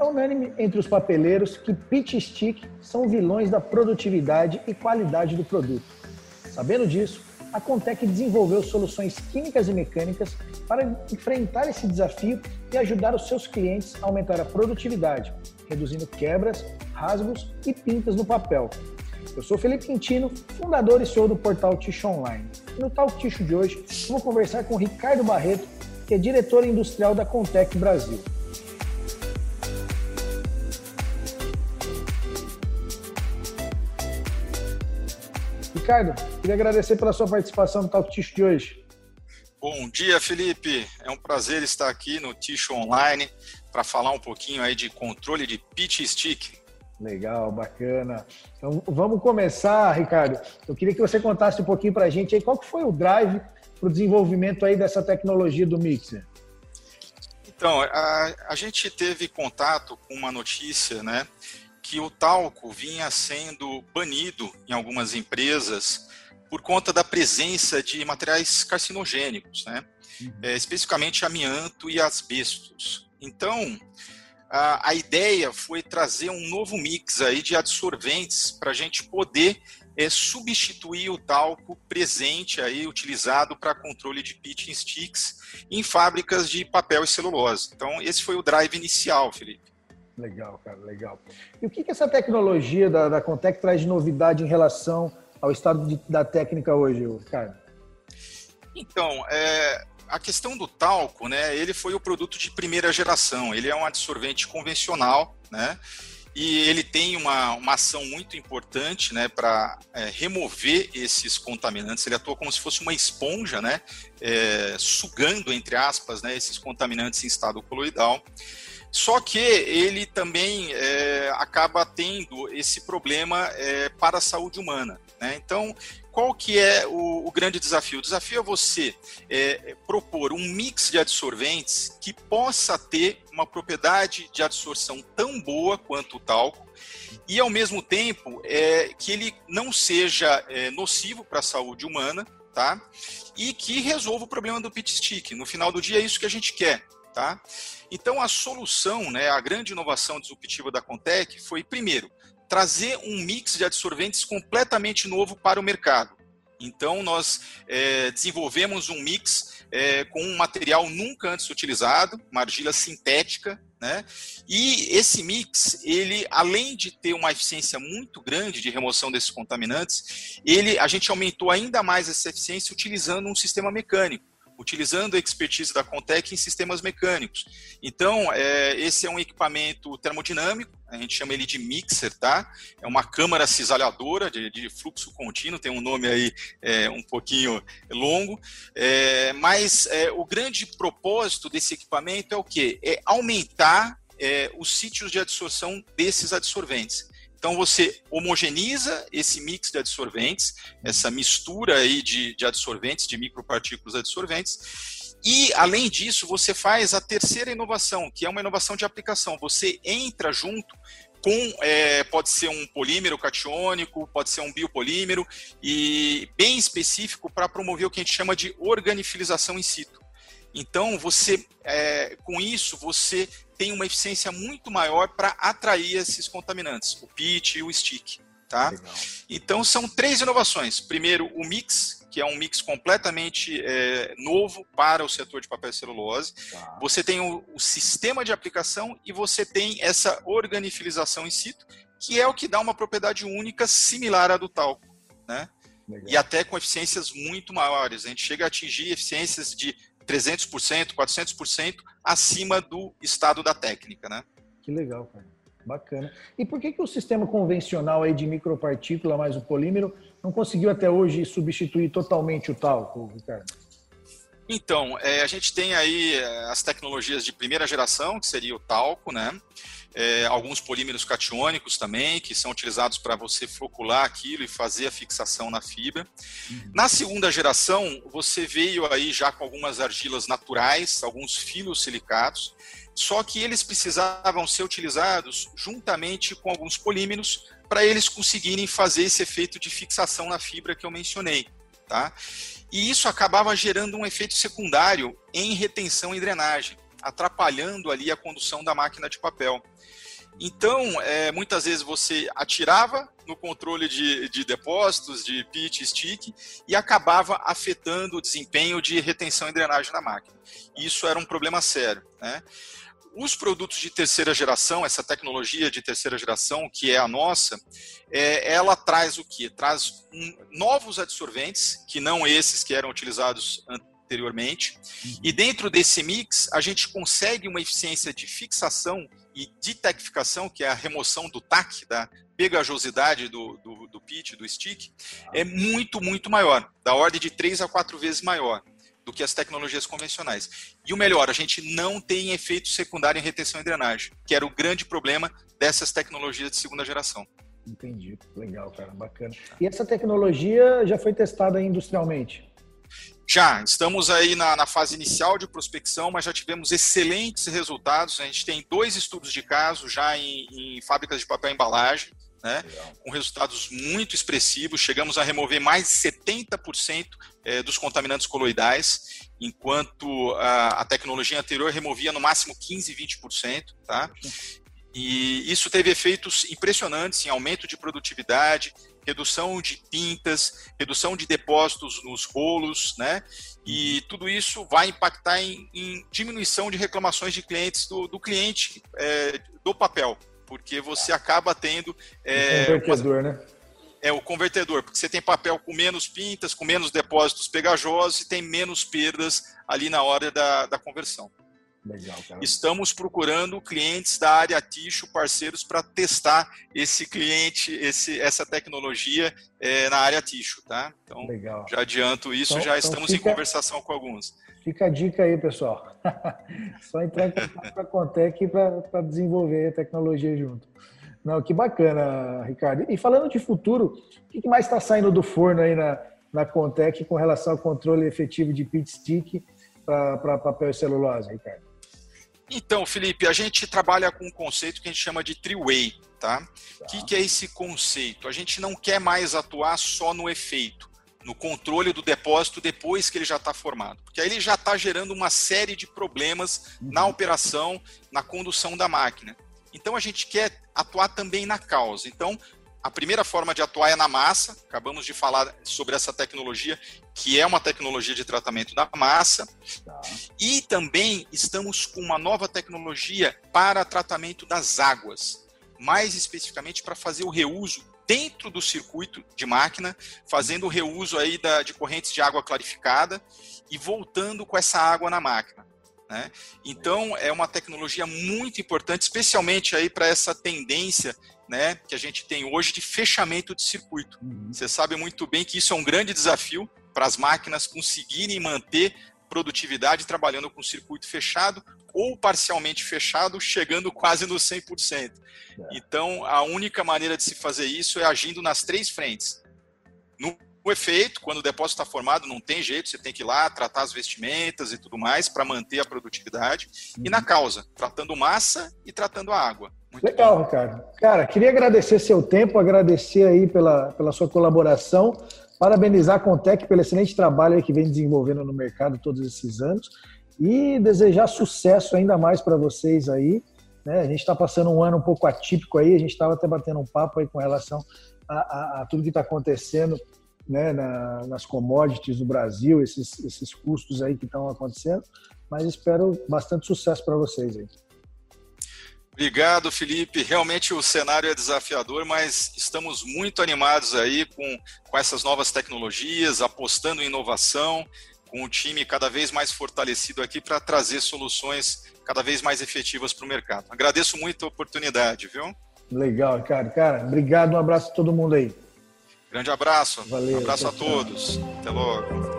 É unânime entre os papeleiros que pit stick são vilões da produtividade e qualidade do produto. Sabendo disso, a Contec desenvolveu soluções químicas e mecânicas para enfrentar esse desafio e ajudar os seus clientes a aumentar a produtividade, reduzindo quebras, rasgos e pintas no papel. Eu sou Felipe Quintino, fundador e CEO do portal Ticho Online. E no Talk Ticho de hoje, vou conversar com Ricardo Barreto, que é diretor industrial da Contec Brasil. Ricardo, queria agradecer pela sua participação no Talk Ticho de hoje. Bom dia, Felipe. É um prazer estar aqui no Ticho Online para falar um pouquinho aí de controle de pitch stick. Legal, bacana. Então vamos começar, Ricardo. Eu queria que você contasse um pouquinho para a gente aí qual que foi o drive para o desenvolvimento aí dessa tecnologia do Mixer. Então, a, a gente teve contato com uma notícia, né, que o talco vinha sendo banido em algumas empresas por conta da presença de materiais carcinogênicos, né? Uhum. É, especificamente amianto e asbestos. Então, a, a, ideia foi trazer um novo mix aí de adsorventes para a gente poder é, substituir o talco presente aí utilizado para controle de pitching sticks em fábricas de papel e celulose. Então, esse foi o drive inicial, Felipe. Legal, cara, legal. E o que, que essa tecnologia da, da Contec traz de novidade em relação ao estado de, da técnica hoje, Ricardo? Então, é, a questão do talco, né, ele foi o produto de primeira geração, ele é um adsorvente convencional, né, e ele tem uma, uma ação muito importante né, para é, remover esses contaminantes. Ele atua como se fosse uma esponja, né, é, sugando, entre aspas, né, esses contaminantes em estado coloidal. Só que ele também é, acaba tendo esse problema é, para a saúde humana. Né? Então, qual que é o, o, grande desafio? O desafio é você é, propor um mix de adsorventes que possa ter uma propriedade de adsorção tão boa quanto o talco e, ao mesmo tempo, é, que ele não seja é, nocivo para a saúde humana, tá? E que resolva o problema do pit stick. No final do dia, é isso que a gente quer. Tá? Então, a solução, né, a grande inovação disruptiva da Contec foi, primeiro, trazer um mix de adsorventes completamente novo para o mercado. Então, nós é, desenvolvemos um mix é, com um material nunca antes utilizado, uma argila sintética, né? E esse mix, ele, além de ter uma eficiência muito grande de remoção desses contaminantes, ele, a gente aumentou ainda mais essa eficiência utilizando um sistema mecânico utilizando a expertise da Contec em sistemas mecânicos. Então, é, esse é um equipamento termodinâmico, a gente chama ele de mixer, tá? É uma câmara cisalhadora de, de fluxo contínuo, tem um nome aí é, um pouquinho longo, é, mas é, o grande propósito desse equipamento é o quê? É aumentar é, os sítios de adsorção desses adsorventes. Então você homogeneiza esse mix de adsorventes, essa mistura aí de, de adsorventes, de micropartículas adsorventes, e além disso você faz a terceira inovação, que é uma inovação de aplicação. Você entra junto com é, pode ser um polímero catiônico, pode ser um biopolímero e bem específico para promover o que a gente chama de organifilização in situ. Então, você, é, com isso, você tem uma eficiência muito maior para atrair esses contaminantes, o pitch e o stick. Tá? Então, são três inovações. Primeiro, o mix, que é um mix completamente é, novo para o setor de papel e celulose. Tá. Você tem o, o, sistema de aplicação e você tem essa organifilização in situ, que é o que dá uma propriedade única similar à do talco. Né? E até com eficiências muito maiores. A gente chega a atingir eficiências de 300%, 400% acima do estado da técnica, né? Que legal, cara. Bacana. E por que, que o sistema convencional aí de micropartícula mais o polímero não conseguiu até hoje substituir totalmente o talco, Ricardo? Então, é, a gente tem aí é, as tecnologias de primeira geração, que seria o talco, né? é, alguns polímeros catiônicos também, que são utilizados para você flocular aquilo e fazer a fixação na fibra. Uhum. Na segunda geração, você veio aí já com algumas argilas naturais, alguns filos silicatos, só que eles precisavam ser utilizados juntamente com alguns polímeros para eles conseguirem fazer esse efeito de fixação na fibra que eu mencionei. Tá? E isso acabava gerando um efeito secundário em retenção e drenagem. atrapalhando ali a condução da máquina de papel. Então, é, muitas vezes você atirava no controle de, de depósitos, de pitch, stick, e acabava afetando o desempenho de retenção e drenagem da máquina. Isso era um problema sério. Né? Os produtos de terceira geração, essa tecnologia de terceira geração, que é a nossa, é, ela traz o que? Traz um, novos adsorventes, que não esses que eram utilizados anteriormente. Uhum. E dentro desse mix, a gente consegue uma eficiência de fixação e de tecnificação, que é a remoção do TAC, da pegajosidade do, do, do pitch, do stick, é muito, muito maior, da ordem de 3 a 4 vezes maior do que as tecnologias convencionais. E o melhor, a gente não tem efeito secundário em retenção e drenagem, que era o grande problema dessas tecnologias de segunda geração. Entendi, legal, cara, bacana. E essa tecnologia já foi testada industrialmente? Já, estamos aí na, na, fase inicial de prospecção, mas já tivemos excelentes resultados. A gente tem dois estudos de caso já em, em fábricas de papel e embalagem, né, com resultados muito expressivos. Chegamos a remover mais de 70% é, dos contaminantes coloidais, enquanto a, a, tecnologia anterior removia no máximo 15, 20%. Tá? E isso teve efeitos impressionantes em aumento de produtividade, redução de tintas, redução de depósitos nos rolos, né? E tudo isso vai impactar em, em diminuição de reclamações de clientes do, do cliente é, do papel, porque você acaba tendo é, convertedor, uma, né? É o convertedor, porque você tem papel com menos pintas, com menos depósitos pegajosos e tem menos perdas ali na hora da, da conversão. Legal, Estamos procurando clientes da área Ticho, parceiros, para testar esse cliente, esse, essa tecnologia é, na área Ticho, tá? Então, Legal. já adianto isso, então, já então estamos fica, em conversação com alguns. Fica a dica aí, pessoal. Só entrar em contato com a Contec para desenvolver a tecnologia junto. Não, que bacana, Ricardo. E falando de futuro, o que mais está saindo do forno aí na, na Contec com relação ao controle efetivo de pit stick para papel e celulose, Ricardo? Então, Felipe, a gente trabalha com um conceito que a gente chama de three-way, tá? O tá. que, que é esse conceito? A gente não quer mais atuar só no efeito, no controle do depósito depois que ele já está formado, porque aí ele já está gerando uma série de problemas uhum. na operação, na condução da máquina. Então a gente quer atuar também na causa. Então a primeira forma de atuar é na massa, acabamos de falar sobre essa tecnologia, que é uma tecnologia de tratamento da massa. Tá. E também estamos com uma nova tecnologia para tratamento das águas, mais especificamente para fazer o reuso dentro do circuito de máquina, fazendo o reuso aí da, de correntes de água clarificada e voltando com essa água na máquina. Né? Então é uma tecnologia muito importante, especialmente aí para essa tendência né, que a gente tem hoje de fechamento de circuito. Uhum. Você sabe muito bem que isso é um grande desafio para as máquinas conseguirem manter produtividade trabalhando com circuito fechado ou parcialmente fechado, chegando quase no 100%. É. Então, a única maneira de se fazer isso é agindo nas três frentes. No o efeito, quando o depósito está formado, não tem jeito, você tem que ir lá tratar as vestimentas e tudo mais para manter a produtividade. Uhum. E na causa, tratando massa e tratando a água. Muito Legal, bom. Ricardo. Cara, queria agradecer seu tempo, agradecer aí pela, pela sua colaboração, parabenizar a Contec pelo excelente trabalho que vem desenvolvendo no mercado todos esses anos e desejar sucesso ainda mais para vocês aí. Né? A gente está passando um ano um pouco atípico aí, a gente estava até batendo um papo aí com relação a, a, a tudo que está acontecendo né, na, nas commodities do Brasil, esses, esses custos aí que estão acontecendo, mas espero bastante sucesso para vocês aí. Obrigado, Felipe. Realmente o cenário é desafiador, mas estamos muito animados aí com, com essas novas tecnologias, apostando em inovação, com o time cada vez mais fortalecido aqui para trazer soluções cada vez mais efetivas para o mercado. Agradeço muito a oportunidade, viu? Legal, cara. Cara, obrigado, um abraço a todo mundo aí. Grande abraço. Valeu. Abraço a todos. Até logo.